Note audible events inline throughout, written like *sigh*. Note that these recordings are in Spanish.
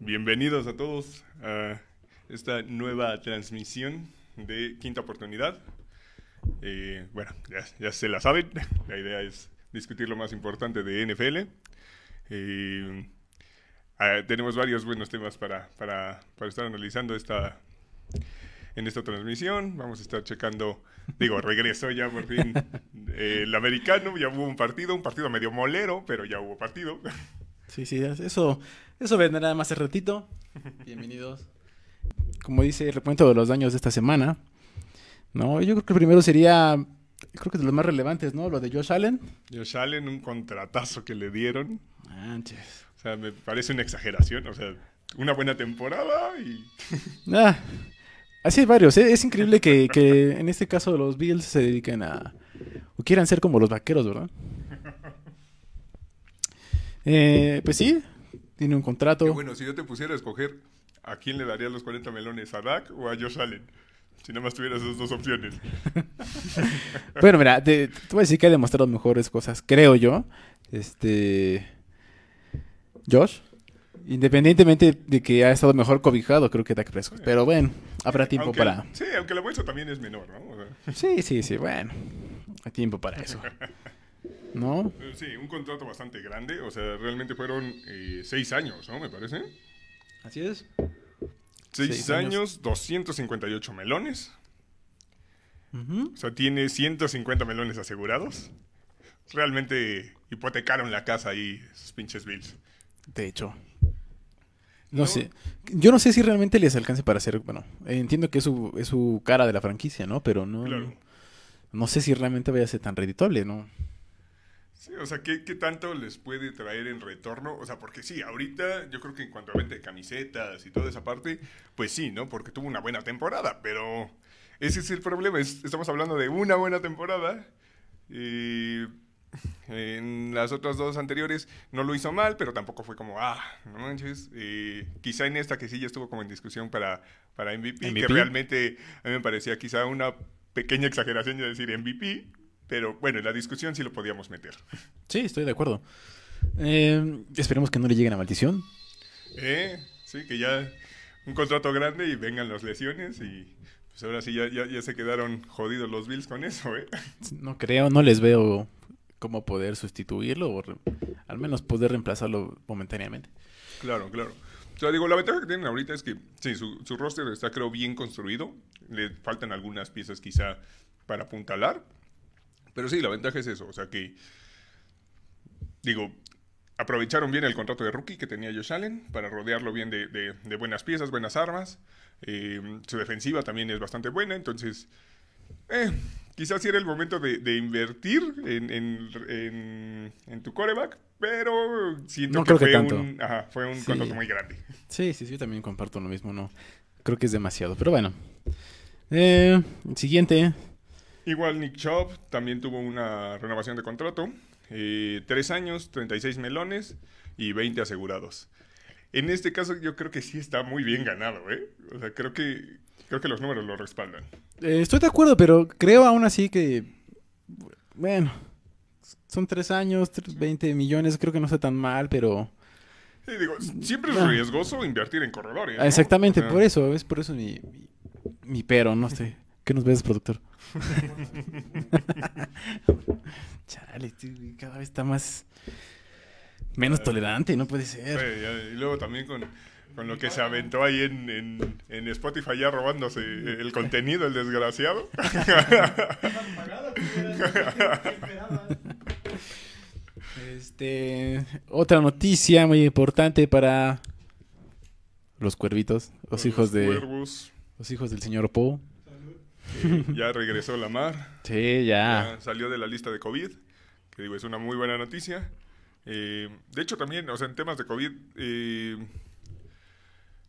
bienvenidos a todos a esta nueva transmisión de Quinta Oportunidad. Eh, bueno, ya, se la saben, *laughs* la idea es discutir lo más importante de NFL. Eh, ah, tenemos varios buenos temas para, para, para estar analizando esta, en esta transmisión. Vamos a estar checando, digo, regreso ya por fin *laughs* el americano, ya hubo un partido, un partido medio molero, pero ya hubo partido. Sí, sí, eso, eso vendrá más el ratito. Bienvenidos. Como dice el recuento de los daños de esta semana, ¿no? Yo creo que el primero sería, creo que de los más relevantes, ¿no? Lo de Josh Allen. Josh Allen, un contratazo que le dieron. Manches. O sea, me parece una exageración, o sea, una buena temporada y... *laughs* ah, así hay varios, ¿eh? es increíble que, que en este caso los Bills se dediquen a... o quieran ser como los vaqueros, ¿verdad? *laughs* Eh, pues sí, tiene un contrato. bueno, si yo te pusiera a escoger, ¿a quién le darías los 40 melones? ¿A Dak o a Josh Allen? Si nada más tuvieras esas dos opciones. *laughs* bueno, mira, te, voy a decir que ha demostrado mejores cosas, creo yo. Este. Josh. Independientemente de que ha estado mejor cobijado, creo que Dak Prescott. Pero bueno, habrá tiempo para. Sí, aunque la bolsa también es menor, ¿no? Sí, sí, sí, bueno. Hay tiempo para eso. *laughs* ¿no? Eh, sí, un contrato bastante grande, o sea, realmente fueron eh, seis años, ¿no? Me parece. Así es. Seis, años, 258 melones. O sea, tiene 150 melones asegurados. Realmente hipotecaron la casa ahí, esos pinches Bills. De hecho. No, sé. Yo no sé si realmente les alcance para hacer. Bueno, entiendo que es su, es su cara de la franquicia, ¿no? Pero no. No sé si realmente vaya a ser tan reditable, ¿no? Sí, o sea, ¿qué, ¿qué, tanto les puede traer en retorno? O sea, porque sí, ahorita yo creo que en cuanto a venta de camisetas y toda esa parte, pues sí, ¿no? Porque tuvo una buena temporada, pero ese es el problema. estamos hablando de una buena temporada. Y en las otras dos anteriores no lo hizo mal, pero tampoco fue como, ah, no manches. quizá en esta que sí ya estuvo como en discusión para, para MVP, MVP, que realmente a mí me parecía quizá una pequeña exageración de decir MVP, pero bueno, en la discusión sí lo podíamos meter. Sí, estoy de acuerdo. Eh, esperemos que no le lleguen a maldición. Eh, sí, que ya un contrato grande y vengan las lesiones y pues ahora sí ya, ya, se quedaron jodidos los Bills con eso, ¿eh? No creo, no les veo cómo poder sustituirlo o al menos poder reemplazarlo momentáneamente. Claro, claro. O sea, digo, la ventaja que tienen ahorita es que sí, su, su roster está creo bien construido. Le faltan algunas piezas quizá para apuntalar, pero sí, la ventaja es eso. O sea que, digo, aprovecharon bien el contrato de rookie que tenía Josh Allen para rodearlo bien de, buenas piezas, buenas armas. Eh, su defensiva también es bastante buena, entonces eh, quizás sí era el momento de, invertir en, tu coreback, pero siento que, fue, Un, fue un contrato muy grande. Sí, sí, sí, yo también comparto lo mismo, no creo que es demasiado, pero bueno. Eh, siguiente. Igual Nick Chubb también tuvo una renovación de contrato. Eh, tres años, 36 melones y 20 asegurados. En este caso yo creo que sí está muy bien ganado, ¿eh? O sea, creo que, creo que los números lo respaldan. Eh, estoy de acuerdo, pero creo aún así que, bueno, son tres años, 20 millones, creo que no está tan mal, pero... Sí, digo, siempre es riesgoso invertir en corredores. Exactamente, por eso, es por eso mi, mi pero, no sé. ¿Qué nos ves, productor? *laughs* Chale, cada vez está más. menos tolerante, no puede ser. y luego también con, lo que se aventó ahí en, Spotify ya robándose el contenido, el desgraciado. *laughs* este. Otra noticia muy importante para los cuervitos, los, hijos de. Los hijos del señor Poe ya regresó la mar. Sí, ya. Salió de la lista de COVID, que digo, es una muy buena noticia. Eh, de hecho, también, o sea, en temas de COVID, eh,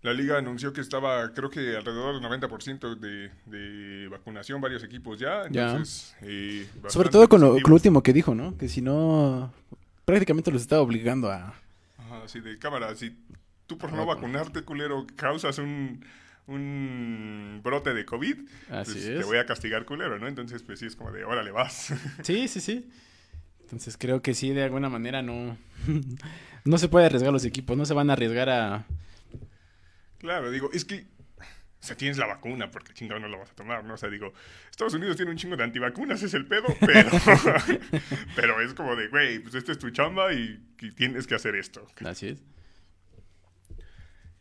la liga anunció que estaba, creo que alrededor del 90% de, de vacunación, varios equipos ya. Entonces, eh, Sobre todo con lo, último que dijo, ¿no? Que si no, prácticamente los estaba obligando a... Ajá, así de cámara, si tú por no vacunarte, culero, causas un un brote de COVID, pues te voy a castigar culero, ¿no? Entonces, pues sí, es como de, órale, vas. *laughs* Sí, sí, sí. Entonces creo que sí, de alguna manera no, *laughs* no se puede arriesgar los equipos, no se van a arriesgar a, Claro, digo, es que. O sea, tienes la vacuna, porque chingado no la vas a tomar, ¿no? O sea, digo, Estados Unidos tiene un chingo de antivacunas, es el pedo, *laughs* pero. pero es como de, güey, pues esta es tu chamba y, y tienes que hacer esto. Así es.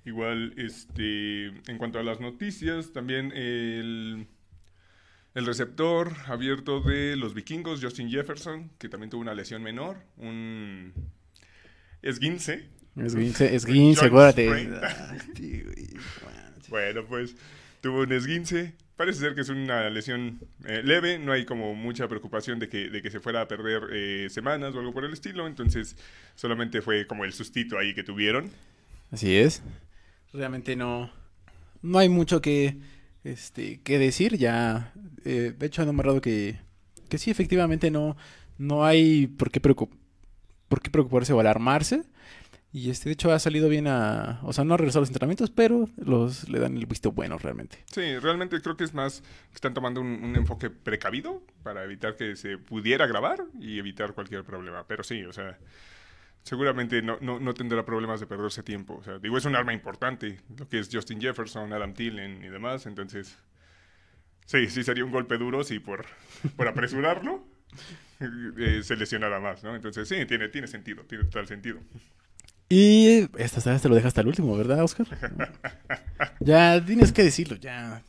Igual, este, en cuanto a las noticias, también el, el receptor abierto de los vikingos, Justin Jefferson, que también tuvo una lesión menor, un esguince. Esguince, *laughs* esguince, *laughs* acuérdate. Bueno, pues tuvo un esguince. Parece ser que es una lesión eh, leve, no hay como mucha preocupación de que, de que se fuera a perder eh, semanas o algo por el estilo, entonces solamente fue como el sustito ahí que tuvieron. Así es. Realmente no, no hay mucho que, este, que decir. Ya, eh, de hecho, han nombrado que, que sí, efectivamente no, no hay por qué, preocup por qué preocuparse o alarmarse. Y este, de hecho, ha salido bien a. O sea, no ha regresado los entrenamientos, pero los le dan el visto bueno realmente. Sí, realmente creo que es más. Están tomando un enfoque precavido para evitar que se pudiera grabar y evitar cualquier problema. Pero sí, o sea seguramente no, no, no, tendrá problemas de perderse tiempo. O sea, digo, es un arma importante, lo que es Justin Jefferson, Adam Thielen y demás. Entonces, sí, sí sería un golpe duro si por, por apresurarlo *laughs* eh, se lesionara más, ¿no? Entonces, sí, tiene, tiene sentido, tiene total sentido. Y esta vez te lo dejas hasta el último, ¿verdad, Oscar? *laughs* ya tienes que decirlo, ya.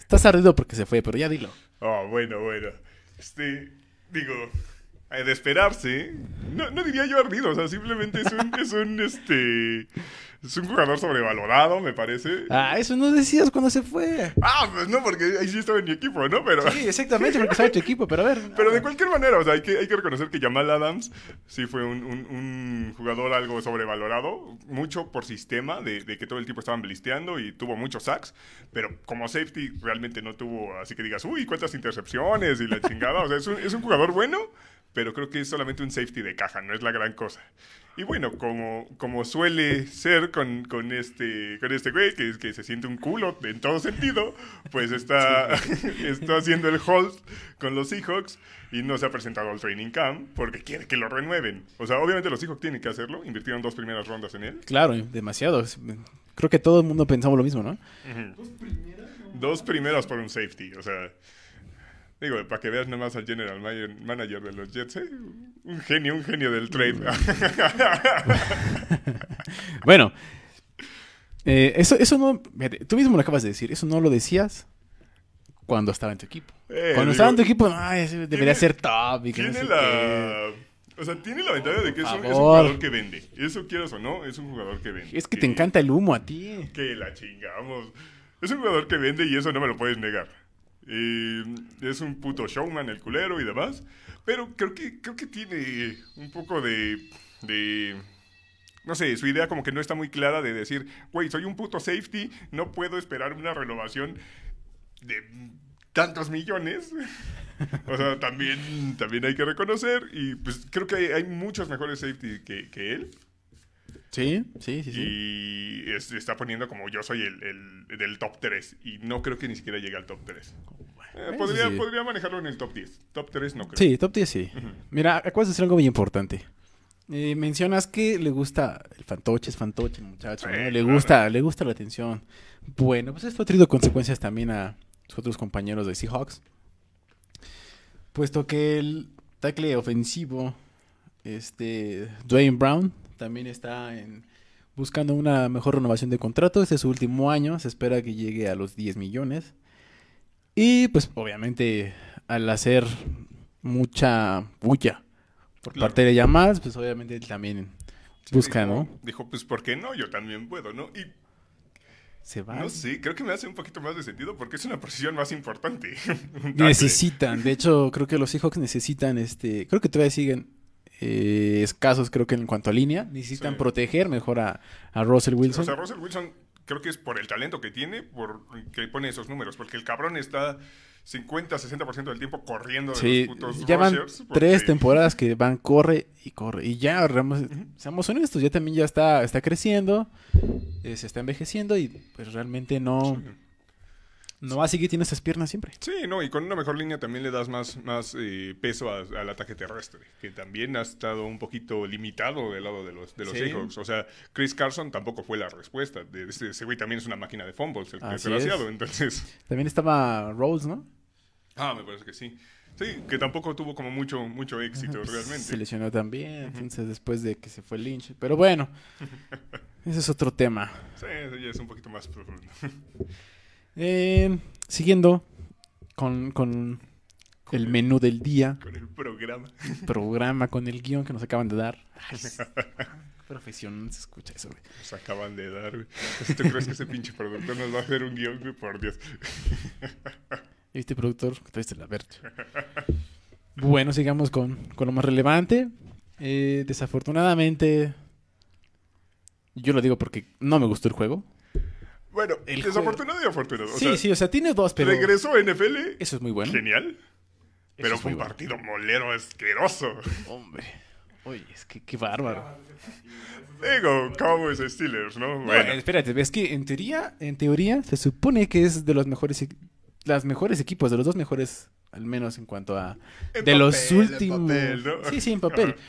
Estás ardido porque se fue, pero ya dilo. Oh, bueno, bueno. Este, digo, de esperarse. No, no diría yo ardido, o sea, simplemente es un, *laughs* es un, este, es un jugador sobrevalorado, me parece. Ah, eso no decías cuando se fue. Ah, pues no, porque ahí sí estaba en mi equipo, ¿no? Pero... Sí, exactamente, porque estaba en tu equipo, pero a ver. Pero de cualquier manera, o sea, hay que, hay que reconocer que Jamal Adams sí fue un, un, un jugador algo sobrevalorado, mucho por sistema, de, de, que todo el tiempo estaban blisteando y tuvo muchos sacks, pero como safety realmente no tuvo, así que digas, uy, cuántas intercepciones y la chingada, o sea, es un, es un jugador bueno, pero creo que es solamente un safety de caja, no es la gran cosa. Y bueno, como, como suele ser con, con, este, con este güey, que, que se siente un culo en todo sentido, pues está, *laughs* está haciendo el hold con los Seahawks y no se ha presentado al training camp porque quiere que lo renueven. O sea, obviamente los Seahawks tienen que hacerlo, invirtieron dos primeras rondas en él. Claro, demasiado. Creo que todo el mundo pensamos lo mismo, ¿no? Uh -huh. ¿Dos primeras? Dos primeras por un safety, o sea... Digo, para que veas nomás al general manager de los Jets, ¿eh? un genio, un genio del trade. *laughs* bueno, eh, eso, eso no, tú mismo lo acabas de decir, eso no lo decías cuando estaba en tu equipo. Eh, cuando digo, estaba en tu equipo, debería ser top. Y que tiene no sé la... qué. O sea, tiene la ventaja de que es un, es un, jugador que vende. Eso quieras o no, es un jugador que vende. Es que, que te encanta el humo a ti. Que la chingamos. Es un jugador que vende y eso no me lo puedes negar. Eh, es un puto showman el culero y demás. Pero creo que, creo que tiene un poco de, de... No sé, su idea como que no está muy clara de decir, güey, soy un puto safety, no puedo esperar una renovación de tantos millones. *laughs* o sea, también, también hay que reconocer. Y pues creo que hay, hay muchos mejores safety que, que él. Sí, sí, sí. sí. Y es, está poniendo como yo soy el, el, del top 3. Y no creo que ni siquiera llegue al top 3. Eh, podría, sí. podría, manejarlo en el top 10. Top 3 no creo. Sí, top 10 sí. Uh -huh. Mira, acabas de decir algo muy importante. Eh, mencionas que le gusta el fantoche, es fantoche, el muchacho, ¿no? Le gusta, le gusta la atención. Bueno, pues esto ha traído consecuencias también a sus otros compañeros de Seahawks. Puesto que el tackle ofensivo, este, Dwayne Brown, también está en, buscando una mejor renovación de contrato. Este es su último año, se espera que llegue a los 10 millones. Y pues obviamente al hacer mucha bulla por claro. parte de llamadas, pues obviamente también sí, busca, dijo, ¿no? Dijo, pues ¿por qué no? Yo también puedo, ¿no? Y se va. No sé, creo que me hace un poquito más de sentido porque es una posición más importante. *laughs* necesitan, de hecho, creo que los Seahawks necesitan, este, creo que todavía siguen eh, escasos, creo que en cuanto a línea, necesitan sí. proteger mejor a, a Russell Wilson. O sea, Russell Wilson creo que es por el talento que tiene, por que pone esos números, porque el cabrón está 50, 60% del tiempo corriendo de sí, los putos ya van rushers, porque... tres temporadas que van, corre y corre. Y ya, uh -huh. seamos honestos, ya también ya está, está creciendo, eh, se está envejeciendo y pues realmente no... No así que tiene esas piernas siempre. Sí, no, y con una mejor línea también le das más, más eh, peso a- al ataque terrestre, que también ha estado un poquito limitado del lado de los, de los Sí. Seahawks. O sea, Chris Carson tampoco fue la respuesta. De, ese, ese güey también es una máquina de fumbles, el desgraciado. Entonces, También estaba Rose, ¿no? ah, me parece que sí. Sí, que tampoco tuvo como mucho, mucho éxito Pues, realmente. Se lesionó también, entonces después de que se fue Lynch. Pero bueno, *laughs* ese es otro tema. Sí, eso ya es un poquito más profundo. Eh, siguiendo con, con el menú del día, Con el programa. programa, con el guion que nos acaban de dar. Ay, es- *laughs* profesión, se escucha eso, güey. Nos acaban de dar, güey. Tú crees que ese pinche productor nos va a hacer un guion, güey, por Dios. ¿Y *laughs* este productor? Traiste la verde. Bueno, sigamos con, con lo más relevante. Eh, desafortunadamente, yo lo digo porque no me gustó el juego. Bueno, El desafortunado y afortunado. O sí, sea, sí, o sea, tiene dos, pero regresó a NFL. eso es muy bueno. Genial. Pero es fue un bueno. partido molero asqueroso. Hombre, oye, es que qué bárbaro. Digo, Cowboys Steelers, ¿no? No, Bueno, espérate, ves que en teoría, en teoría, se supone que es de los mejores, las mejores equipos, de los dos mejores, al menos en cuanto a en de los papel, en últimos. papel, ¿no? Sí, sí, en papel. *laughs*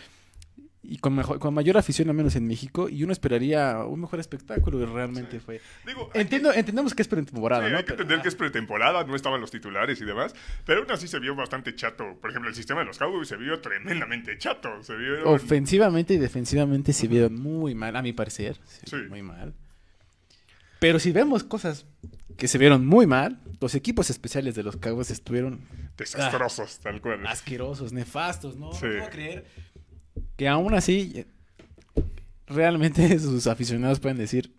Y con, mejor, con mayor afición, al menos en México, y uno esperaría un mejor espectáculo y realmente fue. Digo, Entiendo, entendemos que es que, pretemporada, sí, ¿no? hay que Pero- entender que es pretemporada, no estaban los titulares y demás, pero aún así se vio bastante chato. Por ejemplo, el sistema de los Cowboys se vio tremendamente chato. Se. Ofensivamente y defensivamente se vieron muy mal, a mi parecer. Sí. Muy mal. Pero si vemos cosas que se vieron muy mal, los equipos especiales de los Cowboys estuvieron Desastrosos, tal cual. asquerosos, nefastos, ¿no? Sí. No puedo creer que aún así realmente *laughs* sus aficionados pueden decir,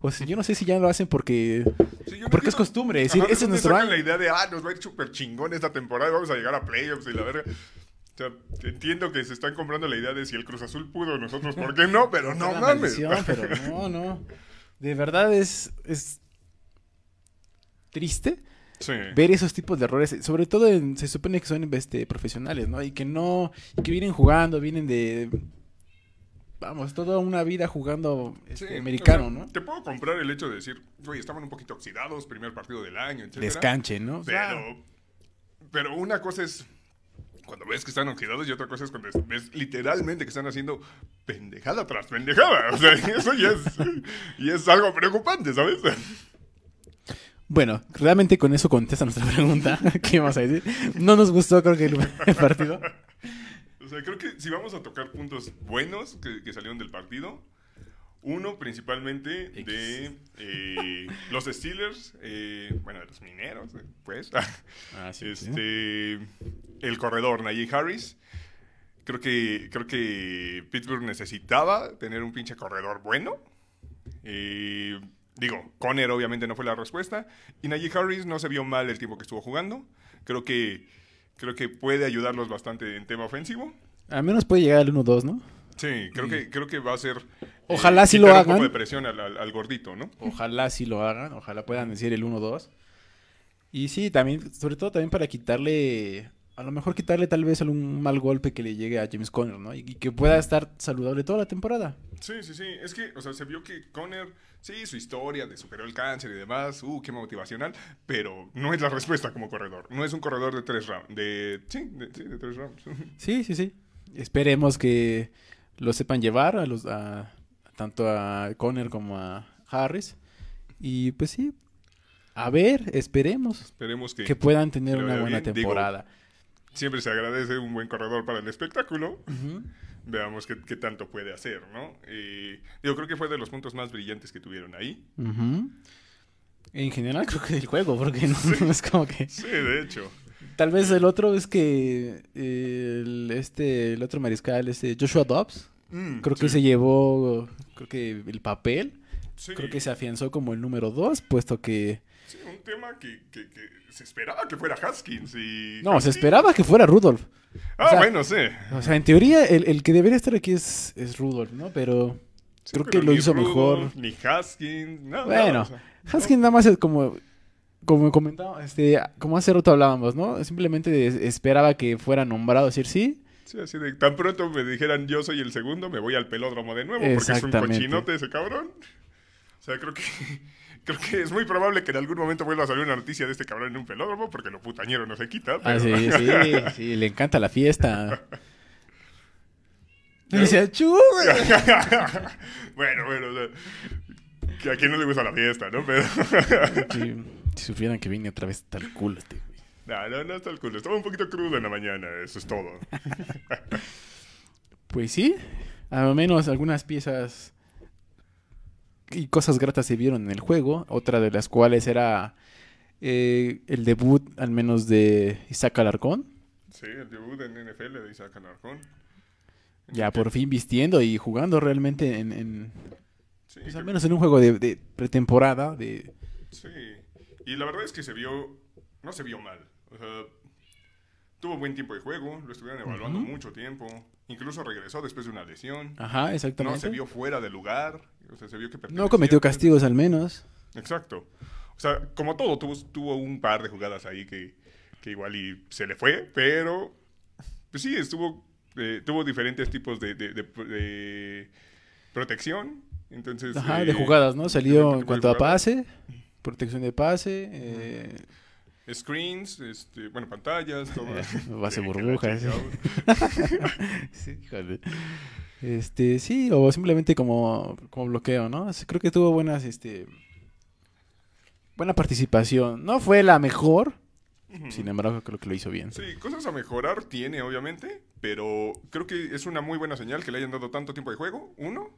o sea, yo no sé si ya lo hacen porque Sí, no porque es costumbre decir, Ajá, ese es ¿de dónde nuestro año. la idea de, ah, nos va a ir súper chingón esta temporada vamos a llegar a playoffs y la verga. O sea, entiendo que se están comprando la idea de si el Cruz Azul pudo, nosotros, ¿por qué no? *laughs* Pero no mames. pero *laughs* no, no. De verdad es, es triste Sí. ver esos tipos de errores, sobre todo en- se supone que son este, profesionales, ¿no? Y que no, y que vienen jugando, vienen de, vamos, toda una vida jugando este, Sí, americano, o sea, ¿no? Te puedo comprar el hecho de decir, oye, estaban un poquito oxidados, primer partido del año, etc. Descanche, ¿no? Pero, pero una cosa es cuando ves que están oxidados y otra cosa es cuando ves literalmente que están haciendo pendejada tras pendejada. O sea, *laughs* eso ya es, y es algo preocupante, ¿sabes? Bueno, realmente con eso contesta nuestra *laughs* pregunta. ¿Qué vamos a decir? No nos gustó, creo que el, *laughs* partido. O sea, creo que si vamos a tocar puntos buenos que, que salieron del partido, uno principalmente de eh, los Steelers, eh, bueno, de los mineros, eh, pues. Ah, *laughs* este, el corredor Najee Harris. Creo que, creo que Pittsburgh necesitaba tener un pinche corredor bueno. Eh, digo, Conner obviamente no fue la respuesta. Y Najee Harris no se vio mal el tiempo que estuvo jugando. Creo que, creo que puede ayudarlos bastante en tema ofensivo. Al menos puede llegar al 1-2, ¿no? Sí, creo, que, creo que va a ser... eh, Ojalá sí lo quitar un hagan. poco de presión al, al- al gordito, ¿no? Ojalá sí lo hagan, ojalá puedan decir el 1-2. Y sí, también, sobre todo también para quitarle, a lo mejor quitarle tal vez algún mal golpe que le llegue a James Conner, ¿no? Y, y que pueda estar saludable toda la temporada. Sí, sí, sí. Es que, o sea, se vio que Conner, sí, su historia de superó el cáncer y demás, uh, qué motivacional, pero no es la respuesta como corredor. No es un corredor de tres rounds. De, sí, de, sí, de tres rounds. *laughs* Sí, sí, sí. Esperemos que lo sepan llevar a los, a, tanto a Conner como a Harris. Y pues sí, a ver, esperemos Esperemos que que puedan tener una buena bien. Digo, temporada. Siempre se agradece un buen corredor para el espectáculo. Veamos qué, qué tanto puede hacer, ¿no? Eh, yo creo que fue de los puntos más brillantes que tuvieron ahí. En general creo que del juego, porque no, no es como que... Sí, de hecho. Tal vez el otro es que eh, el, este, el otro mariscal, este Joshua Dobbs, Mm, creo que sí, se llevó, creo que el papel, sí. creo que se afianzó como el número dos, puesto que... Sí, un tema que, que- que se esperaba que fuera Haskins y... No, se esperaba que fuera Rudolph. Ah, o sea, bueno, sí. O sea, en teoría el, el que debería estar aquí es, es Rudolph, ¿no? Pero Sí, creo pero que lo hizo Rudolph, mejor. Ni Haskins, nada. Bueno, o sea, Haskins nada más es como... Como comentaba, este, como hace rato hablábamos, ¿no? Simplemente es- esperaba que fuera nombrado, decir sí, Sí, así de tan pronto me dijeran yo soy el segundo, me voy al pelódromo de nuevo porque es un cochinote ese cabrón. Sea, creo que, *laughs* creo que es muy probable que en algún momento vuelva a salir una noticia de este cabrón en un pelódromo, porque lo putañero no se quita. Ah, sí, *laughs* sí, sí, le encanta la fiesta. Y dice, *laughs* bueno, bueno, o sea, que a quien no le gusta la fiesta, ¿no? Pero... Sí, si supieran que vine otra vez tal culo este güey. no, no, no está el culo. Estaba un poquito crudo en la mañana, eso es todo. Pues sí, al menos algunas piezas y cosas gratas se vieron en el juego. Otra de las cuales era eh, el debut, al menos de Isaac Alarcón. Sí, el debut en NFL de Isaac Alarcón. Ya por fin vistiendo y jugando realmente en, en- Sí, pues, al menos en un juego de, de pretemporada. De, sí. Y la verdad es que se vio, no se vio mal. O sea, tuvo buen tiempo de juego, lo estuvieron evaluando mucho tiempo. Incluso regresó después de una lesión. ajá, No exactamente. se vio fuera de lugar. O sea, se vio que No cometió castigos al menos. Exacto. O sea, como todo, tuvo, tuvo un par de jugadas ahí que, que igual y se le fue, pero pues sí, estuvo, eh, tuvo diferentes tipos de, de- de- de protección. Entonces, Ajá, eh, de jugadas, ¿no? Salió en cuanto a pase, protección de pase, eh, Screens, este, bueno, pantallas, todo. base la burbujas. Sí, híjole. Este, sí, o simplemente como, como bloqueo, ¿no? Creo que tuvo buenas, este, buena participación. No fue la mejor, sin embargo creo que lo hizo bien. Sí, cosas a mejorar tiene, obviamente, pero creo que es una muy buena señal que le hayan dado tanto tiempo de juego, uno.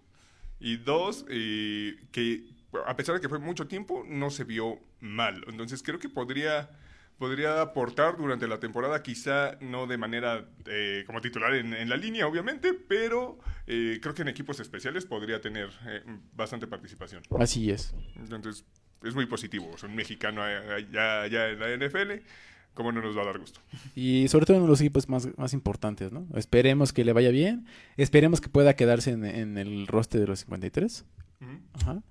Y dos, eh, que a pesar de que fue mucho tiempo, no se vio mal. Entonces creo que podría, podría aportar durante la temporada, quizá no de manera eh, como titular en, en la línea, obviamente, pero eh, creo que en equipos especiales podría tener eh, bastante participación. Así es. Entonces es muy positivo. Sea, un mexicano allá, allá en la NFL, ¿cómo no nos va a dar gusto? Y sobre todo en los equipos más, más importantes, ¿no? Esperemos que le vaya bien. Esperemos que pueda quedarse en, en el roster de los 53. Ujú. Ajá.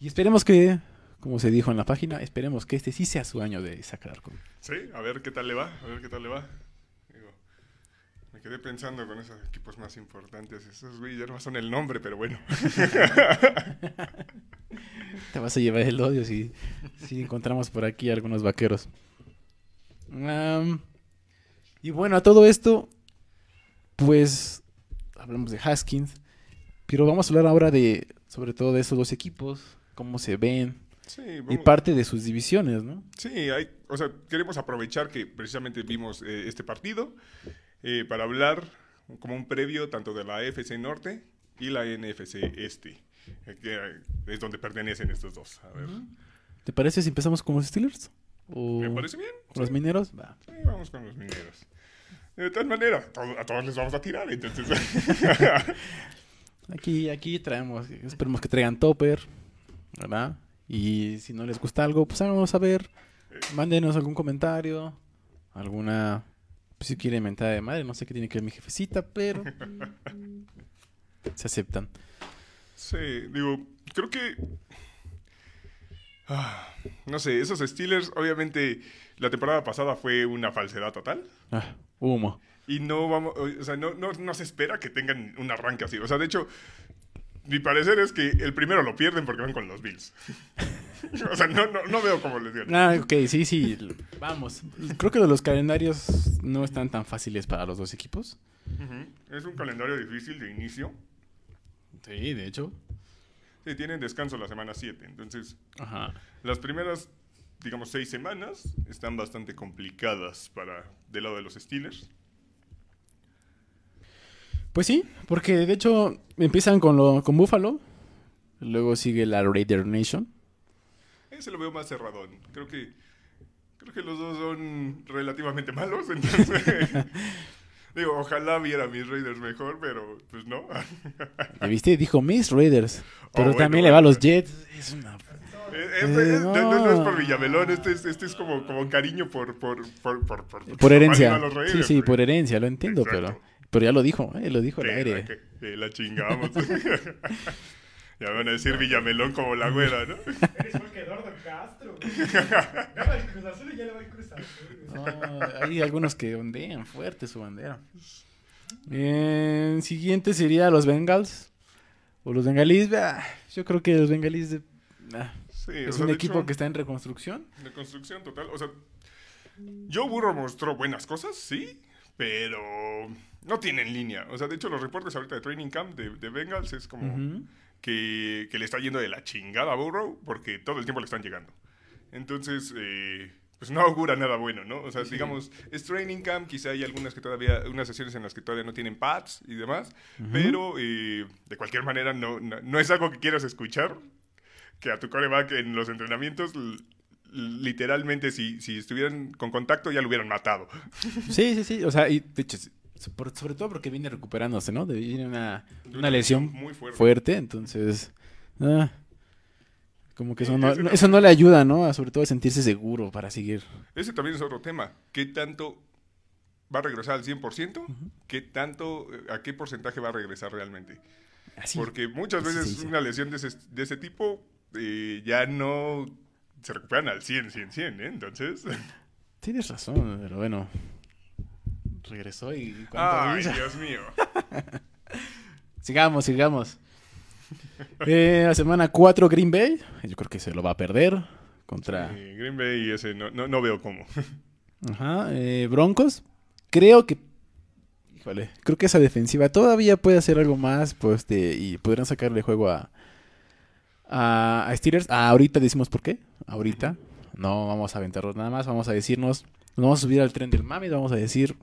Y esperemos que, como se dijo en la página, esperemos que este sí sea su año de sacar con. Sí, a ver qué tal le va, a ver qué tal le va. Digo, me quedé pensando con esos equipos más importantes. Esos güey ya no son el nombre, pero bueno. *laughs* Te vas a llevar el odio si, si encontramos por aquí algunos vaqueros. Y bueno, a todo esto, pues hablamos de Haskins, pero vamos a hablar ahora de, sobre todo de esos dos equipos, cómo se ven Sí, y parte de sus divisiones, ¿no? sí hay, o sea, queremos aprovechar que precisamente vimos eh, este partido eh, para hablar como un previo tanto de la AFC Norte y la NFC Este, eh, que es donde pertenecen estos dos. A ver, ¿Te parece si empezamos con los Steelers? ¿O ¿me parece bien? con los mineros? Va. Sí, vamos con los mineros. De tal manera, a todos- a todos les vamos a tirar, entonces. *laughs* Aquí, aquí traemos, esperemos que traigan topper, ¿verdad? Y si no les gusta algo, pues vamos a ver, mándenos algún comentario, alguna, pues si quieren mentada de madre, no sé qué tiene que ver mi jefecita, pero se aceptan. Sí, digo, creo que. Ah, no sé, esos Steelers, obviamente, la temporada pasada fue una falsedad total. Ah, humo. Y no vamos, o sea, no, no, no se espera que tengan un arranque así. O sea, de hecho, mi parecer es que el primero lo pierden porque van con los Bills. *laughs* o sea, no, no, no veo cómo les dieron. Ah, ok, sí, sí, vamos. Creo que los calendarios no están tan fáciles para los dos equipos. Es un calendario difícil de inicio. Sí, de hecho. Sí, tienen descanso la semana 7. Entonces, Ajá. las primeras, digamos, seis semanas están bastante complicadas para del lado de los Steelers. Pues sí, porque de hecho empiezan con, lo, con Buffalo, luego sigue la Raider Nation. Ese lo veo más cerradón. Creo que creo que los dos son relativamente malos, *laughs* entonces digo, ojalá viera mis Raiders mejor, pero pues no. ¿Ya viste? Dijo Miss Raiders. Pero Oh, bueno, también le va a los bueno. Jets. Es una... Este- Eh, no, no- no es por. Villamelón, este es, este es como, como cariño por por por por, por, herencia. los Sí, Raiders, sí, por herencia, lo entiendo, Exacto. pero... Pero ya lo dijo, ¿eh? Lo dijo Sí, aire. la, que- que la chingamos. *laughs* ya van a decir Villamelón como la güera, ¿no? Eres que Eduardo Castro. güey. Gana el Cruz Azul y ya le va el Cruz Azul. No, hay algunos que ondean fuerte su bandera. En siguiente sería los Bengals. O los bengalíes, ah, yo creo que los bengalíes de- ah, Sí, o es sea, un de equipo hecho, que está en reconstrucción. De construcción total. O sea, Joe Burrow mostró buenas cosas, sí, pero no tiene en línea. O sea, de hecho, los reportes ahorita de Training Camp de, de Bengals es como que, que le está yendo de la chingada a Burrow porque todo el tiempo le están llegando. Entonces, eh, pues no augura nada bueno, ¿no? O sea, digamos, es Training Camp, quizá hay algunas que todavía, unas sesiones en las que todavía no tienen pads y demás, pero eh, de cualquier manera no, no, no es algo que quieras escuchar que a tu coreback en los entrenamientos literalmente si, si estuvieran con contacto ya lo hubieran matado. Sí, sí, sí. O sea, y de hecho, sobre todo porque viene recuperándose, ¿no? De viene una, una una lesión lesión muy fuerte. fuerte. entonces. ah, como que eso no, no- eso no le ayuda, ¿no? A sobre todo a sentirse seguro para seguir. Ese también es otro tema. ¿Qué tanto va a regresar al 100%? ¿Qué tanto, eh, a qué porcentaje va a regresar realmente? Así. Porque muchas Sí, sí, veces sí. una lesión de ese, de ese tipo eh, ya no se recuperan al 100, 100, 100, ¿eh? Entonces... Tienes razón, pero bueno. Regresó y. ¿cuánto ¡Ay? Dios mío! *laughs* Sigamos, sigamos. Eh, la semana 4 Green Bay. Yo creo que se lo va a perder. Contra. Eh, Green Bay ese no, no, no veo cómo. *laughs* Ajá. eh, Broncos. Creo que. Híjole. Creo que esa defensiva todavía puede hacer algo más. Pues de, y podrán sacarle juego a. A, a Steelers. Ah, ahorita decimos por qué. Ahorita. No vamos a aventarlos nada más. Vamos a decirnos. Nos vamos a subir al tren del mami. Vamos a decir.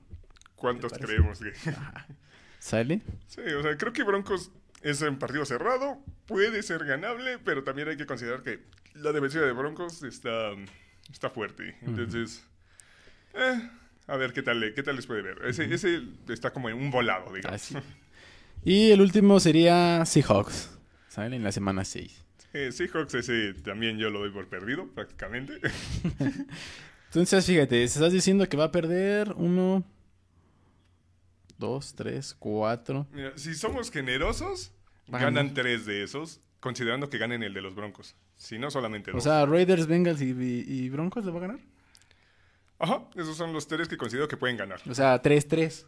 ¿Cuántos creemos que...? *laughs* ¿Sale? Sí, o sea, creo que Broncos es un partido cerrado, puede ser ganable, pero también hay que considerar que la defensiva de Broncos está, está fuerte. Entonces, eh, a ver qué tal, qué tal les puede ver. Ese, ese está como en un volado, digamos. Así. Y el último sería Seahawks. ¿Sale? En la semana 6. Eh, Seahawks, ese también yo lo doy por perdido, prácticamente. *laughs* Entonces, fíjate, estás diciendo que va a perder uno, dos, tres, cuatro. Mira, si somos generosos, Vamos. ganan tres de esos, considerando que ganen el de los Broncos. Si no, solamente O dos. sea, Raiders, Bengals y, y- y Broncos le va a ganar. Ajá, esos son los tres que considero que pueden ganar. O sea, 3-3.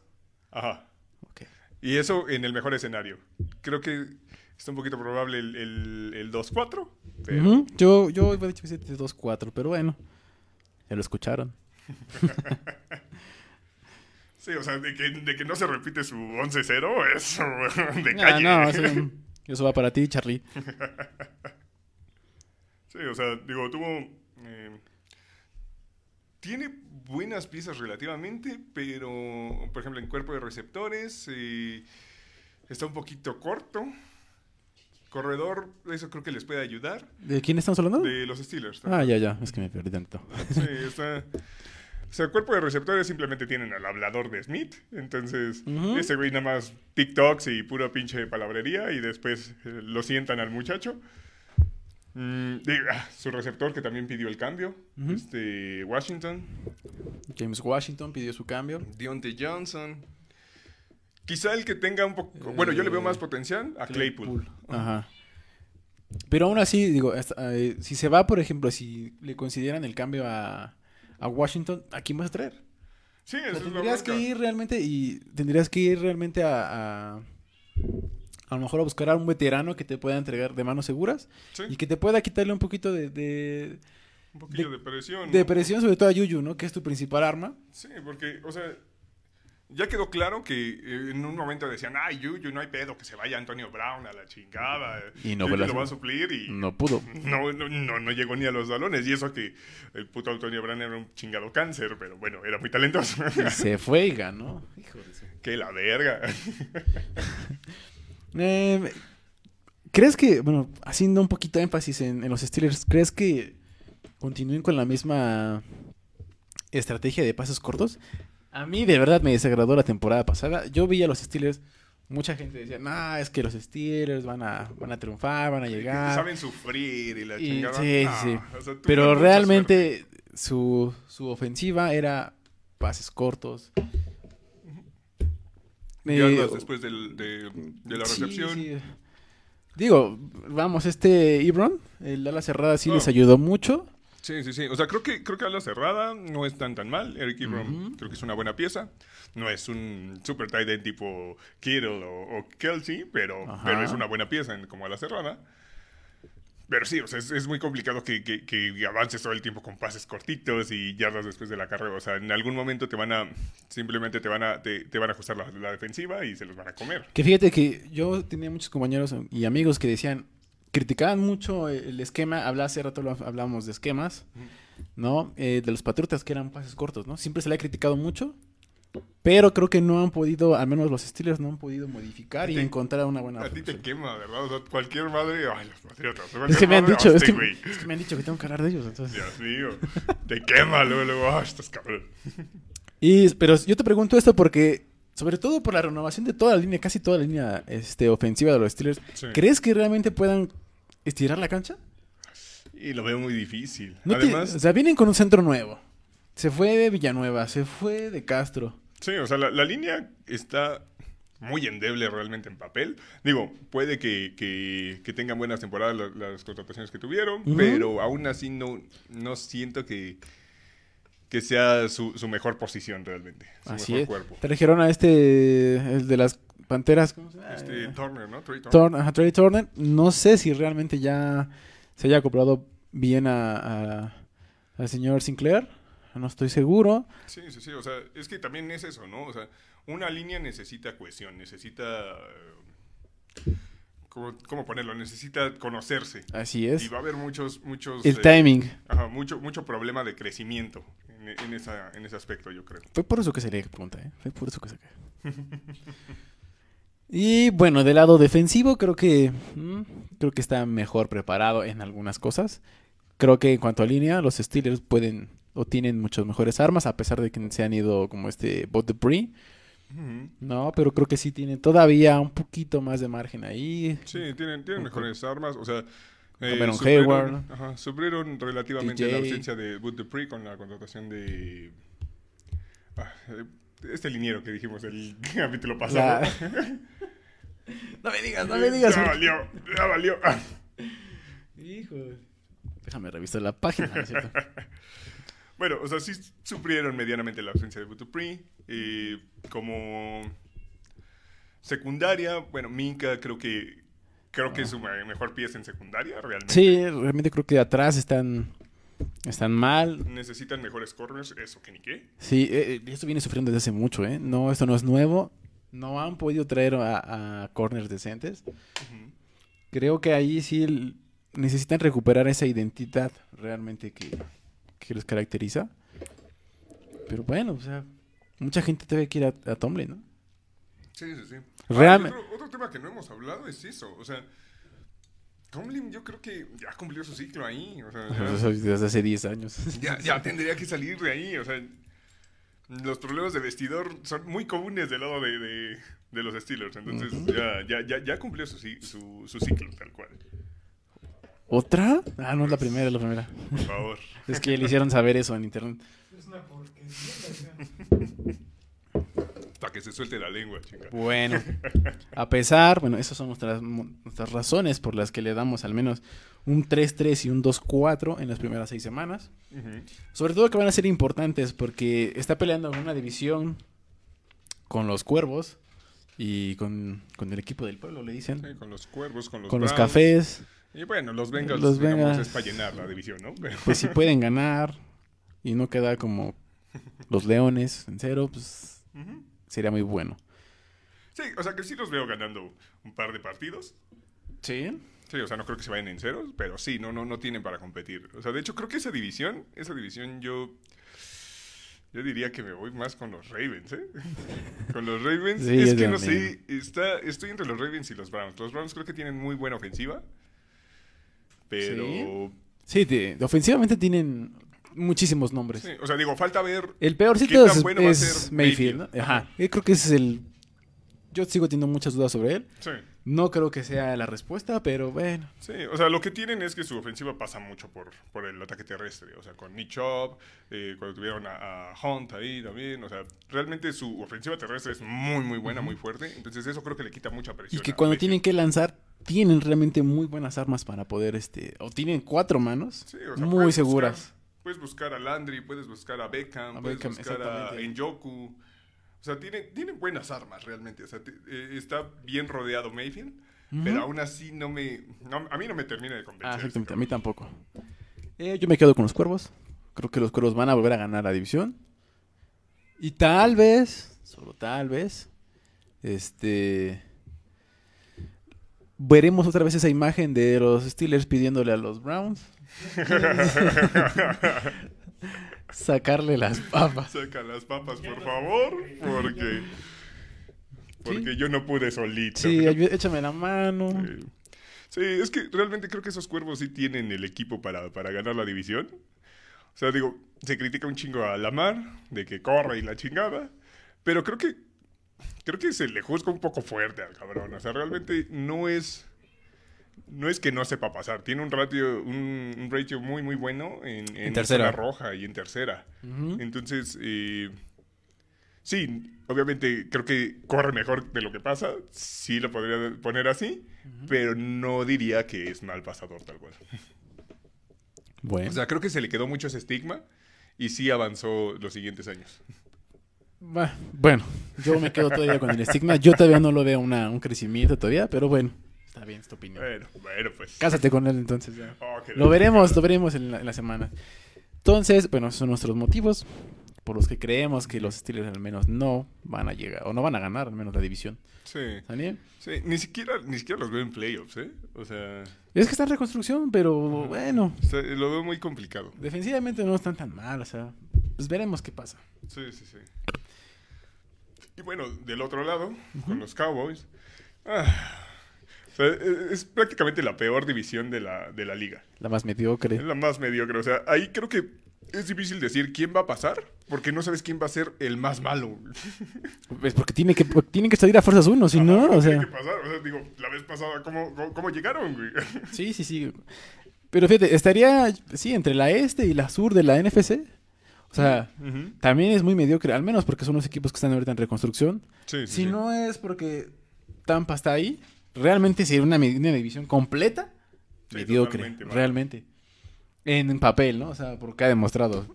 Ajá. Ok. Y eso en el mejor escenario. Creo que está un poquito probable el, el, el 2-4. Pero Ujú. Yo, yo iba a decir 7-2-4, pero bueno. Ya lo escucharon. *laughs* sí, o sea, de que, de que no se repite su 11-0 es *laughs* de Ah, calle. no, eso, eso va para ti, Charlie. *laughs* Sí, o sea, digo, tuvo... eh, tiene buenas piezas relativamente, pero, por ejemplo, en cuerpo de receptores eh, está un poquito corto. Corredor, eso creo que les puede ayudar. ¿De quién estamos hablando? De los Steelers. Ah, ya, ya. Es que me perdí tanto. Sí, *laughs* está. O sea, el cuerpo de receptores simplemente tienen al hablador de Smith. Entonces, ese güey nada más TikToks y puro pinche palabrería. Y después eh, lo sientan al muchacho. Mm, ah, su receptor que también pidió el cambio. Este, Washington. James Washington pidió su cambio. Deontay Johnson. Quizá el que tenga un poco. Bueno, yo le veo Eh, más potencial a Claypool. Ajá. Pero aún así, digo, hasta, eh, si se va, por ejemplo, si le consideran el cambio a, a Washington, ¿a quién vas a traer? Sí, O sea, es tendrías que ir realmente y tendrías que ir realmente a, a a lo mejor a buscar a un veterano que te pueda entregar de manos seguras Sí, y que te pueda quitarle un poquito de, de, un poquillo de, presión. de presión, sobre todo a Yuyu, ¿no? Que es tu principal arma. Sí, porque, o sea, ya quedó claro que eh, en un momento decían, ay, Yuyu, no hay pedo, que se vaya Antonio Brown a la chingada. Y no Yuyu lo va a suplir y No pudo. *laughs* no, no, no, no llegó ni a los balones. Y eso que el puto Antonio Brown era un chingado cáncer, pero bueno, era muy talentoso. Y se fue y ganó. Hijo de su- *laughs* que la verga. *laughs* Eh, ¿Crees que, bueno, haciendo un poquito de énfasis en, en los Steelers, ¿crees que continúen con la misma estrategia de pasos cortos? A mí de verdad me desagradó la temporada pasada. Yo vi a los Steelers, mucha gente decía, no, es que los Steelers van a, van a triunfar, van a llegar. saben sufrir y la Y- chingada. sí, No, sí. o sea, tuvieron Pero realmente su, su ofensiva era pases cortos. Eh, después del- de, de la Sí, recepción. sí. Digo, vamos, este Ibron, el ala cerrada sí Oh. les ayudó mucho. Sí, sí, sí. O sea, creo que, creo que a la cerrada no es tan tan mal. Eric Ebron creo que es una buena pieza. No es un super tight end tipo Kittle o, o Kelsey, pero, Ajá. pero es una buena pieza en- como a la cerrada. Pero sí, o sea, es, es muy complicado que, que- que avances todo el tiempo con pases cortitos y yardas después de la carrera. O sea, en algún momento te van a, simplemente te van a, te, te van a ajustar la, la defensiva y se los van a comer. Que fíjate que yo tenía muchos compañeros y amigos que decían, criticaban mucho el esquema, habla hace rato hablábamos de esquemas, ¿no? Eh, de los Patriotas que eran pases cortos, ¿no? Siempre se le ha criticado mucho, pero creo que no han podido, al menos los Steelers no han podido modificar y Te- encontrar una buena A ti te quema, ¿verdad? O sea, cualquier madre, ay, los patriotas. Es que me han dicho, es hostia, que, güey. es que me han dicho que tengo que hablar de ellos, entonces. Dios mío, te quema luego, luego, ah, estás cabrón. Y, pero yo te pregunto esto porque, sobre todo por la renovación de toda la línea, casi toda la línea este, ofensiva de los Steelers, Sí. ¿crees que realmente puedan estirar la cancha? Y lo veo muy difícil. No te- Además, o sea, vienen con un centro nuevo. Se fue de Villanueva, se fue de Castro. sí, o sea, la, la línea está muy endeble realmente en papel. Digo, puede que, que- que tengan buenas temporadas la- las, contrataciones que tuvieron, pero aún así no, no siento que, que sea su, su mejor posición realmente. Su Así mejor es. cuerpo. Trajeron a este, el de las Panteras, ¿cómo se llama? Este, Eh, Turner, ¿no? Trey Turner. Turn- ajá, Trey Turner. No sé si realmente ya se haya acoplado bien a, a- al señor Sinclair. No estoy seguro. Sí, sí, sí. O sea, es que también es eso, ¿no? O sea, una línea necesita cohesión, necesita... eh, ¿Cómo, cómo ponerlo? Necesita conocerse. Así Y es. va a haber muchos, muchos... El eh, timing. ajá, mucho, mucho problema de crecimiento en, en esa, en ese aspecto, yo creo. Fue por eso que se le pregunta, ¿eh? Fue por eso que se *laughs* Y bueno, del lado defensivo creo que mm, creo que está mejor preparado en algunas cosas. Creo que en cuanto a línea, los Steelers pueden o tienen muchas mejores armas, a pesar de que se han ido como este Bot Debris. No, pero creo que sí tienen todavía un poquito más de margen ahí. Sí, tienen, tienen mejores armas, o sea... eh, Cameron Hayward. ajá, relativamente DJ. la ausencia de Dupree con la contratación de... ah, eh, este liniero que dijimos el *laughs* capítulo pasado. La- *laughs* no me digas, no me digas. Ya valió, ya valió. Hijo. Déjame revisar la página. ¿no? *laughs* Bueno, o sea, sí suplieron medianamente la ausencia de Butupri. Eh, como secundaria, bueno, Minka creo que creo que es su me- mejor pieza en secundaria, realmente. Sí, realmente creo que de atrás están, están mal. Necesitan mejores corners, eso que ni qué. Sí, eh, eh, esto viene sufriendo desde hace mucho, ¿eh? No, esto no es nuevo. No han podido traer a, a corners decentes. Ujú. Creo que ahí sí necesitan recuperar esa identidad realmente que, que los caracteriza. Pero bueno, o sea, mucha gente debe que ir a, a Tomlin, ¿no? Sí, sí, sí. Realme- Ah, otro, otro tema que no hemos hablado es eso, o sea, Tomlin yo creo que ya cumplió su ciclo ahí, o sea, ya- Desde hace 10 años. ya, ya tendría que salir de ahí. O sea, los problemas de vestidor son muy comunes del lado de, de- de los Steelers. Entonces, ya, ya, ya, ya cumplió su, su, su ciclo, tal cual. ¿Otra? Ah, no es la primera, es la primera. Por favor. Es que le hicieron saber eso en internet. Es una porquería. *laughs* Que se suelte la lengua, chinga. Bueno, *laughs* a pesar, bueno, esas son nuestras, nuestras razones por las que le damos al menos un 3-3 y un 2-4 en las primeras seis semanas. Sobre todo que van a ser importantes porque está peleando en una división con los cuervos y con, con el equipo del pueblo, le dicen. Sí, con los cuervos, con los con los Browns. cafés, Y bueno, los Bengals, Los digamos, Bengals. es para llenar la división, ¿no? Pero- *laughs* pues si pueden ganar y no quedar como los leones en cero, pues Ujú. Sería muy bueno. Sí, o sea que sí los veo ganando un par de partidos. Sí. Sí, o sea, no creo que se vayan en ceros, pero sí, no, no, no tienen para competir. O sea, de hecho, creo que esa división, esa división yo, yo diría que me voy más con los Ravens, ¿eh? *laughs* Con los Ravens. Sí, es que no sé, está, estoy entre los Ravens y los Browns. Los Browns creo que tienen muy buena ofensiva, pero... Sí, de- ofensivamente tienen muchísimos nombres. Sí, o sea, digo, falta ver... El peorcito ¿Qué tan es, bueno es Mayfield, Mayfield? ¿no? Ajá. Yo creo que ese es el... Yo sigo teniendo muchas dudas sobre él. Sí, No creo que sea la respuesta, pero bueno. sí, o sea, lo que tienen es que su ofensiva pasa mucho por, por el ataque terrestre. O sea, con Chubb, eh, cuando tuvieron a, a Hunt ahí también. O sea, realmente su ofensiva terrestre es muy, muy buena, muy fuerte. Entonces eso creo que le quita mucha Y presión. que a cuando tienen que lanzar, tienen realmente muy buenas armas para poder, este, o tienen cuatro manos Sí, o sea, muy seguras. buscar- puedes buscar a Landry, puedes buscar a Beckham, A puedes Beckham, buscar a. Njoku. O sea, tienen, tienen buenas armas realmente. O sea, te- eh, está bien rodeado Mayfield, pero aún así no me... no- a mí no me termina de convencer. Ah, ese exactamente, a mí tampoco. Eh, yo me quedo con los cuervos. Creo que los cuervos van a volver a ganar la división. Y tal vez, solo tal vez, este. Veremos otra vez esa imagen de los Steelers pidiéndole a los Browns *laughs* sacarle las papas. Saca las papas, por favor, porque... Porque yo no pude solito. Sí, échame la mano. Sí. Sí, es que realmente creo que esos cuervos sí tienen el equipo para, para ganar la división. O sea, digo, se critica un chingo a Lamar de que corre y la chingada, pero creo que creo que se le juzga un poco fuerte al cabrón. O sea, realmente no es no es que no sepa pasar, tiene un ratio un, un ratio muy muy bueno en, en, tercera. roja y en tercera. Entonces, eh, sí, obviamente creo que corre mejor de lo que pasa, sí lo podría poner así, pero no diría que es mal pasador tal cual. Bueno, O sea, creo que se le quedó mucho ese estigma y sí avanzó los siguientes años. bueno, yo me quedo todavía con el estigma. Yo todavía no lo veo una, un crecimiento todavía, pero bueno, está bien, es tu opinión. Bueno, bueno, pues. Cásate con él entonces. ya. Oh, que Lo veremos, lo veremos en la, en la semana. Entonces, bueno, esos son nuestros motivos por los que creemos que los Steelers al menos no van a llegar, o no van a ganar al menos la división. Sí, ¿Sale? sí, ni siquiera, ni siquiera los veo en playoffs, ¿eh? O sea, Es que está en reconstrucción, pero bueno, está- lo veo muy complicado. defensivamente no están tan mal, o sea, pues veremos qué pasa. Sí, sí, sí. Y bueno, del otro lado, con los Cowboys. ah, sea, e- es prácticamente la peor división de la, de la liga. La más Es mediocre. la más mediocre. O sea, ahí creo que es difícil decir quién va a pasar, porque no sabes quién va a ser el más malo. *laughs* Es porque tiene que, tienen que salir a fuerzas uno, si no, o Tiene sea. que pasar. O sea, digo, la vez pasada, ¿cómo, cómo, llegaron, güey? *laughs* Sí, sí, sí. Pero fíjate, estaría, sí, entre la este y la sur de la NFC. O sea, también es muy mediocre, al menos porque son los equipos que están ahorita en reconstrucción. Sí, sí, Si sí. no es porque Tampa está ahí, realmente sería una, una división completa Sí, mediocre, realmente. En papel, ¿no? O sea, porque ha demostrado.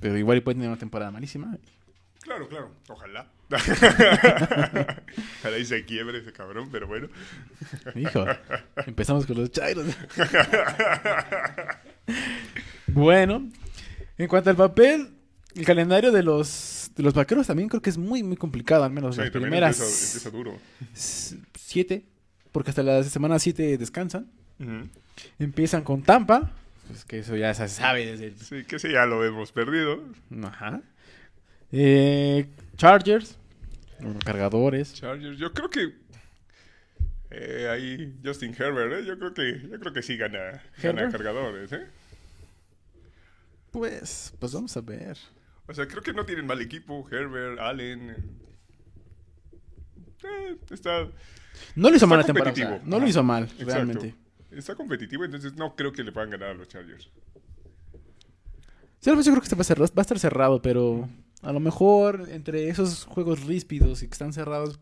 Pero igual puede tener una temporada malísima. Claro, claro. Ojalá. *laughs* Ojalá y se quiebre ese cabrón, pero bueno. Hijo, *laughs* empezamos con los Chairos. bueno, en cuanto al papel, el calendario de los, de los vaqueros también creo que es muy, muy complicado, al menos Sí, las primeras empieza, empieza duro. S- siete, porque hasta la semana siete descansan. Ujú. Empiezan con Tampa, pues que eso ya se sabe desde el... Sí, que sí, ya lo hemos perdido. Ajá. Eh, Chargers, cargadores. Chargers, yo creo que eh, ahí Justin Herbert, ¿eh? yo creo que yo creo que sí gana, gana cargadores, ¿eh? Pues, pues vamos a ver. O sea, creo que no tienen mal equipo, Herbert, Allen. eh, está, No lo hizo mal la temporada. o sea, competitivo. no lo hizo mal, Exacto. realmente. está competitivo, entonces no creo que le puedan ganar a los Chargers. Sí, yo creo que este va a, ser- va a estar cerrado, pero a lo mejor entre esos juegos ríspidos y que están cerrados,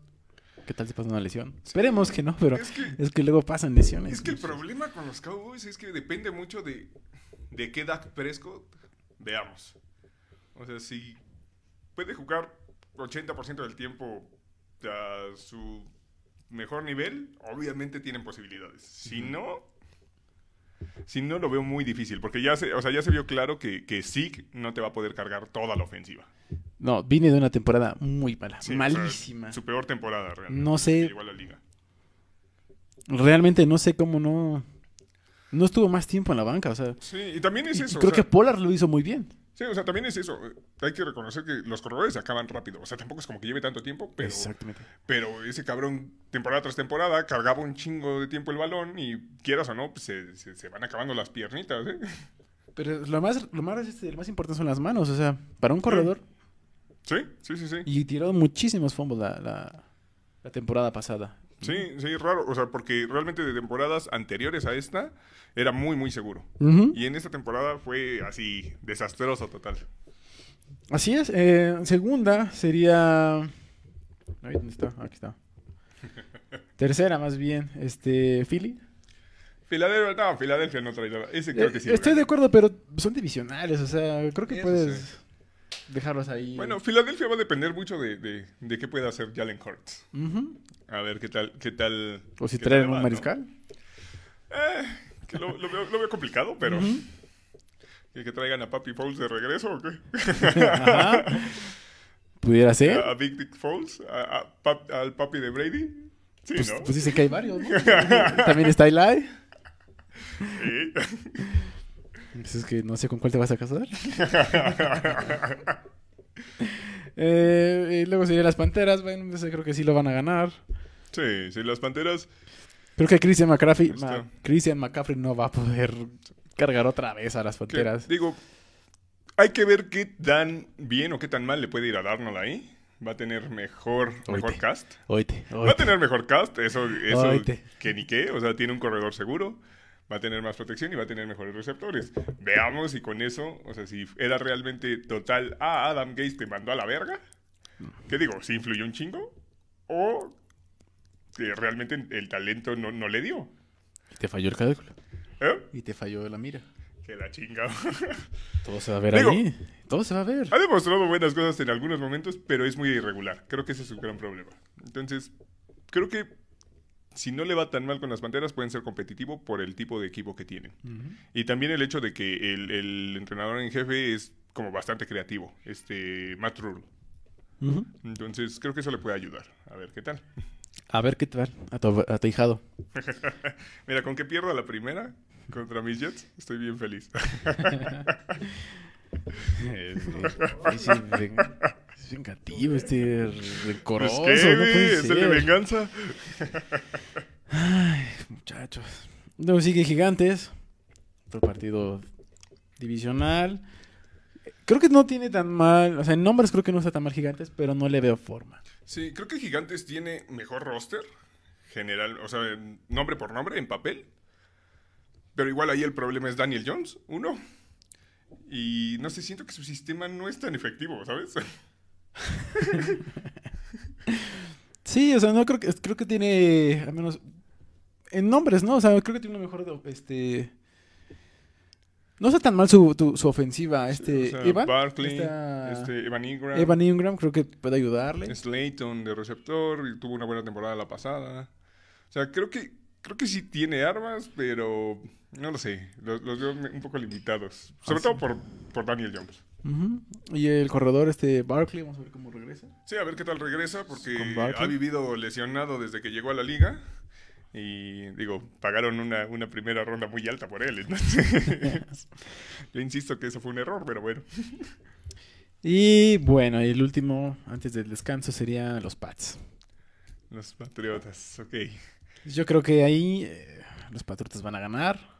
¿qué tal si pasa una lesión? Esperemos que no, pero Es que, es que luego pasan lesiones. es que el problema con los Cowboys es que depende mucho de, de qué Dak Prescott veamos. O sea, si puede jugar 80% del tiempo a su mejor nivel, obviamente tienen posibilidades. Si no, si no lo veo muy difícil, porque ya se, o sea, ya se vio claro que, que Zeke no te va a poder cargar toda la ofensiva. No, vine de una temporada muy mala, Sí, o sea, malísima. su peor temporada realmente. No sé. la liga. Realmente no sé cómo no... No estuvo más tiempo en la banca, o sea... Sí, y también es y- eso. o creo sea, que Pollard lo hizo muy bien. Sí, o sea, también es eso. Hay que reconocer que los corredores se acaban rápido. O sea, tampoco es como que lleve tanto tiempo, pero, Exactamente. pero ese cabrón, temporada tras temporada, cargaba un chingo de tiempo el balón y quieras o no, pues se, se- se van acabando las piernitas, ¿eh? Pero lo más, lo más, este, lo más importante son las manos, o sea, para un corredor. Sí, sí, sí, sí. Y tiró muchísimos fumbles la, la, la temporada pasada. Sí, sí, raro. O sea, porque realmente de temporadas anteriores a esta era muy, muy seguro. Y en esta temporada fue así, desastroso total. Así es. eh, segunda sería... Ay, ¿Dónde está? Aquí está. *laughs* Tercera, más bien, este, Philly. Filadelfia, no, Filadelfia no trae nada. Ese creo Eh, que sí. estoy de acuerdo, pero son divisionales, o sea, creo que Eso puedes sí. Dejarlos ahí. Bueno, Filadelfia va a depender mucho de, de, de qué pueda hacer Jalen Hurts. A ver qué tal, qué tal. O si traen un ¿no? mariscal. Eh, que lo, lo veo, lo veo complicado, pero. ¿Que, que traigan a Papi Foles de regreso o qué? Ajá. *laughs* Pudiera ser. ¿A Big Dick Foles? ¿A, a Pap- ¿Al papi de Brady? Sí, Pues, ¿no? pues dice que hay varios, ¿no? *laughs* *laughs* También está Eli. Sí. Es que no sé con cuál te vas a casar. *laughs* Eh, y luego serían las Panteras. Bueno, creo que sí lo van a ganar. sí, sí, las panteras. Creo que Christian McCaffrey. Ma- Christian McCaffrey no va a poder cargar otra vez a las que, Panteras. digo, hay que ver qué tan bien o qué tan mal le puede ir a Darnold ahí. Va a tener mejor, mejor cast. Oíte, Va a tener mejor cast, eso, eso que ni qué. O sea, tiene un corredor seguro. Va a tener más protección y va a tener mejores receptores. Veamos si con eso, o sea, si era realmente total, ah, Adam Gates te mandó a la verga. ¿Qué digo? ¿Si influyó un chingo? ¿O que realmente el talento no, no le dio? Y te falló el cálculo. ¿Eh? Y te falló la mira. Que la chinga. *laughs* Todo se va a ver Digo- ahí. Todo se va a ver. ha demostrado buenas cosas en algunos momentos, pero es muy irregular. Creo que ese es un gran problema. Entonces, creo que si no le va tan mal con las Panteras, pueden ser competitivos por el tipo de equipo que tienen. Y también el hecho de que el, el entrenador en jefe es como bastante creativo, este Matt Rule. Entonces, creo que eso le puede ayudar. A ver qué tal. A ver qué tal. A tu, a tu hijado. *laughs* Mira, con que pierda la primera contra mis Jets, estoy bien feliz. *laughs* *laughs* Es, es- es ven- es vengativo, este rencoroso. Pues, ¿qué, no puede ¿Es el de venganza? Ay, muchachos. Luego sigue Gigantes. Otro partido divisional. Creo que no tiene tan mal. O sea, en nombres creo que no está tan mal Gigantes, pero no le veo forma. Sí, creo que Gigantes tiene mejor roster general, o sea, nombre por nombre, en papel. Pero igual ahí el problema es Daniel Jones, uno. Y no sé, siento que su sistema no es tan efectivo, ¿sabes? *laughs* Sí, o sea, no creo que. Creo que tiene. Al menos. En nombres, ¿no? O sea, creo que tiene una mejor. Este. No está tan mal su, tu- su ofensiva. Este. O sea, Evan. Barkley, Esta- este, Evan Ingram, Evan Ingram creo que puede ayudarle. Slayton de receptor, y tuvo una buena temporada la pasada. O sea, creo que creo que sí tiene armas, pero no lo sé, los, los veo un poco limitados. Sobre Ah, todo sí. por, por Daniel Jones. Y el corredor, este Barkley, vamos a ver cómo regresa. Sí, a ver qué tal regresa, porque ha vivido lesionado desde que llegó a la liga. Y digo, pagaron una, una primera ronda muy alta por él. entonces, *laughs* Yo insisto que eso fue un error, pero bueno. Y bueno, y el último, antes del descanso, sería los Pats. Los Patriotas, ok. Yo creo que ahí eh, los Patriotas van a ganar.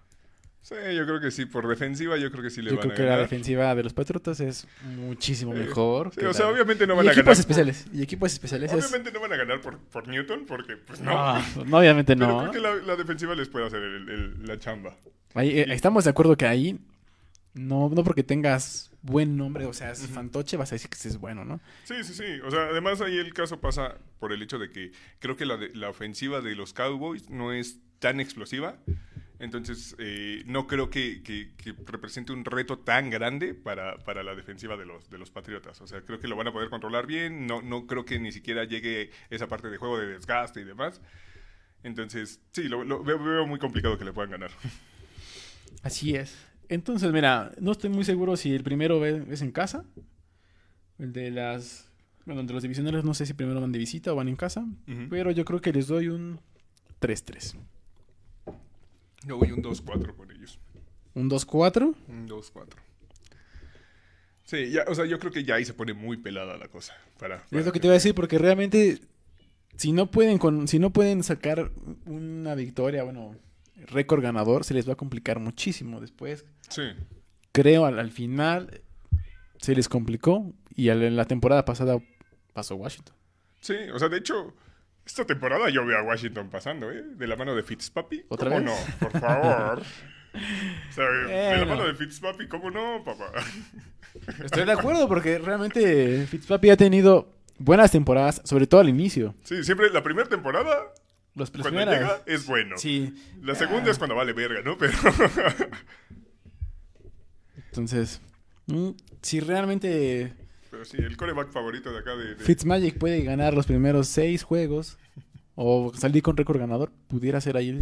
Sí, yo creo que sí, por defensiva yo creo que sí le Yo van creo a que la ganar. defensiva de los Patriotas es muchísimo mejor. Sí, o sea, obviamente no y van a equipos ganar. por- especiales. Y equipos especiales es... Obviamente no van a ganar por, por Newton, porque pues no. Ah, no, obviamente Pero no. creo que la, la defensiva les puede hacer el- el- la chamba. Ahí, eh, estamos de acuerdo que ahí, no, no porque tengas buen nombre, o sea, es fantoche, vas a decir que es bueno, ¿no? Sí, sí, sí. O sea, además ahí el caso pasa por el hecho de que creo que la, de- la ofensiva de los Cowboys no es tan explosiva. Entonces, eh, no creo que, que- que represente un reto tan grande para, para la defensiva de los, de los Patriotas. O sea, creo que lo van a poder controlar bien. No, no creo que ni siquiera llegue esa parte de juego de desgaste y demás. Entonces, sí, lo, lo veo, veo muy complicado que le puedan ganar. Así es. Entonces, mira, no estoy muy seguro si el primero es en casa. El de las... Bueno, de los divisionales no sé si primero van de visita o van en casa. Ujú. Pero yo creo que les doy un 3-3. Yo voy un 2-4 con ellos. Un 2-4. Un 2-4. Sí, ya, o sea, yo creo que ya ahí se pone muy pelada la cosa. Para, para Es lo que te iba a decir, porque realmente, si no pueden con, si no pueden sacar una victoria, bueno, récord ganador, se les va a complicar muchísimo después. Sí. Creo al, al final se les complicó y al- en la temporada pasada pasó Washington. Sí, o sea, de hecho, esta temporada yo veo a Washington pasando, ¿eh? De la mano de Fitzpapi. ¿Otra ¿Cómo vez? no? Por favor. *laughs* o sea, de la mano de Fitzpapi, ¿cómo no, papá? *laughs* Estoy de acuerdo porque realmente Fitzpapi ha tenido buenas temporadas, sobre todo al inicio. Sí, siempre la primera temporada Los Cuando llega es bueno. Sí. La segunda es cuando vale verga, ¿no? Pero *laughs* Entonces, mm, si realmente Pero sí, el coreback favorito de acá de... de- Fitzmagic puede ganar los primeros seis juegos o salir con récord ganador, pudiera ser ahí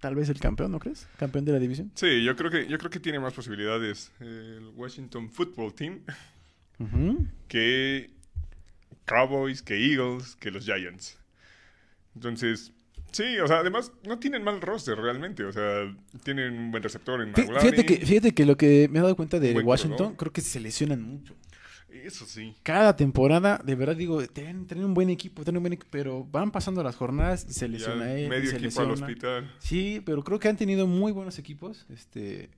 tal vez el campeón, ¿no crees? Campeón de la división. Sí, yo creo que yo creo que tiene más posibilidades el Washington Football Team que Cowboys, que Eagles, que los Giants. Entonces, sí, o sea, además no tienen mal roster realmente, o sea, tienen un buen receptor en McLaurin. Fíjate que, fíjate que lo que me he dado cuenta de Washington, creo que se lesionan mucho. Eso sí. Cada temporada, de verdad digo, tienen, tienen un buen equipo, tienen un buen equipo, pero van pasando las jornadas y se Ya lesiona él, medio se equipo al hospital. Sí, pero creo que han tenido muy buenos equipos. Este,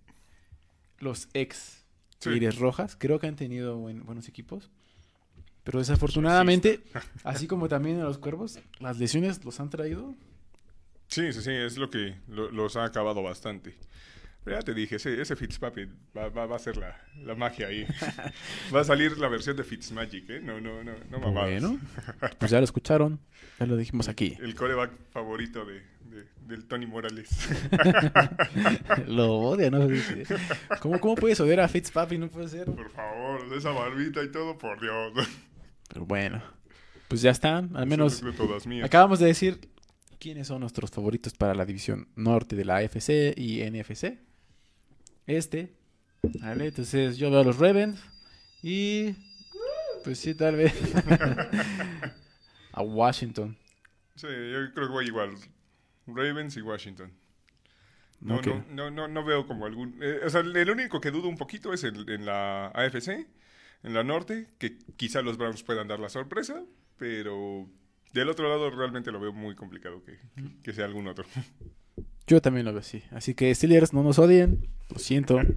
los ex Sí. Tigres Rojas, creo que han tenido buen- buenos equipos. Pero desafortunadamente, *laughs* así como también a los cuervos, las lesiones los han traído. Sí, sí, sí, es lo que lo- los ha acabado bastante. Pero ya te dije, ese, ese Fitzpatrick va, va, va a ser la, la magia ahí. va a salir la versión de Fitzmagic, ¿eh? No, no, no, no mamadas. Bueno, pues ya lo escucharon, ya lo dijimos aquí. El coreback favorito de, de- del Tony Morales. *laughs* lo odia, ¿no? ¿Cómo, ¿Cómo puedes odiar a Fitzpapi? No puede ser. por favor, esa barbita y todo, por Dios. Pero bueno, pues ya están, al menos. Acabamos de decir quiénes son nuestros favoritos para la división norte de la AFC y NFC. Este. Vale, entonces yo veo a los Ravens y pues sí, tal vez *laughs* a Washington. Sí, yo creo que voy igual. Ravens y Washington. No, no, no, no, no veo como algún... eh, o sea, el único que dudo un poquito es el- en la AFC, en la norte, que quizá los Browns puedan dar la sorpresa, pero del otro lado realmente lo veo muy complicado que, que sea algún otro. *laughs* Yo también lo veo así. Así que Steelers no nos odien. Lo siento. *laughs*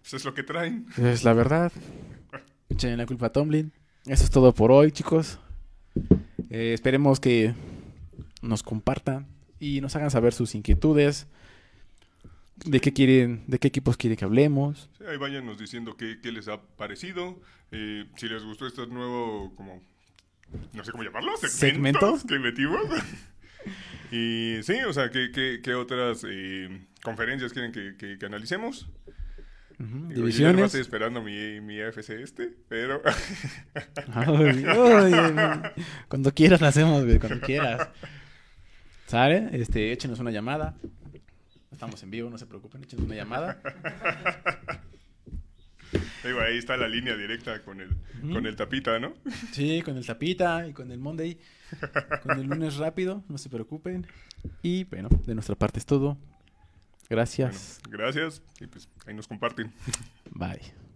Pues es lo que traen. Es la verdad. Echen la culpa a Tomlin. Eso es todo por hoy, chicos. Eh, esperemos que nos compartan y nos hagan saber sus inquietudes. De qué quieren, de qué equipos quieren que hablemos. Sí, ahí váyanos diciendo qué, qué les ha parecido, eh, si les gustó este nuevo, como, no sé cómo llamarlo, segmentos ¿Segmentos? que metimos. *laughs* *laughs* y sí, o sea, qué, qué- qué otras eh, conferencias quieren que, que- que analicemos. Ujú, Digo, yo ya nomás Divisiones. estoy esperando mi, mi AFC este, pero Ay, ay, ay. cuando quieras lo hacemos, güey, cuando quieras. ¿Sale? Este, échenos una llamada. Estamos en vivo, no se preocupen, échenos una llamada. *laughs* digo, ahí está la línea directa con el, con el tapita, ¿no? Sí, con el tapita y con el Monday. Con el lunes rápido, no se preocupen. Y bueno, de nuestra parte es todo. Gracias. Bueno, gracias y pues ahí nos comparten. Bye.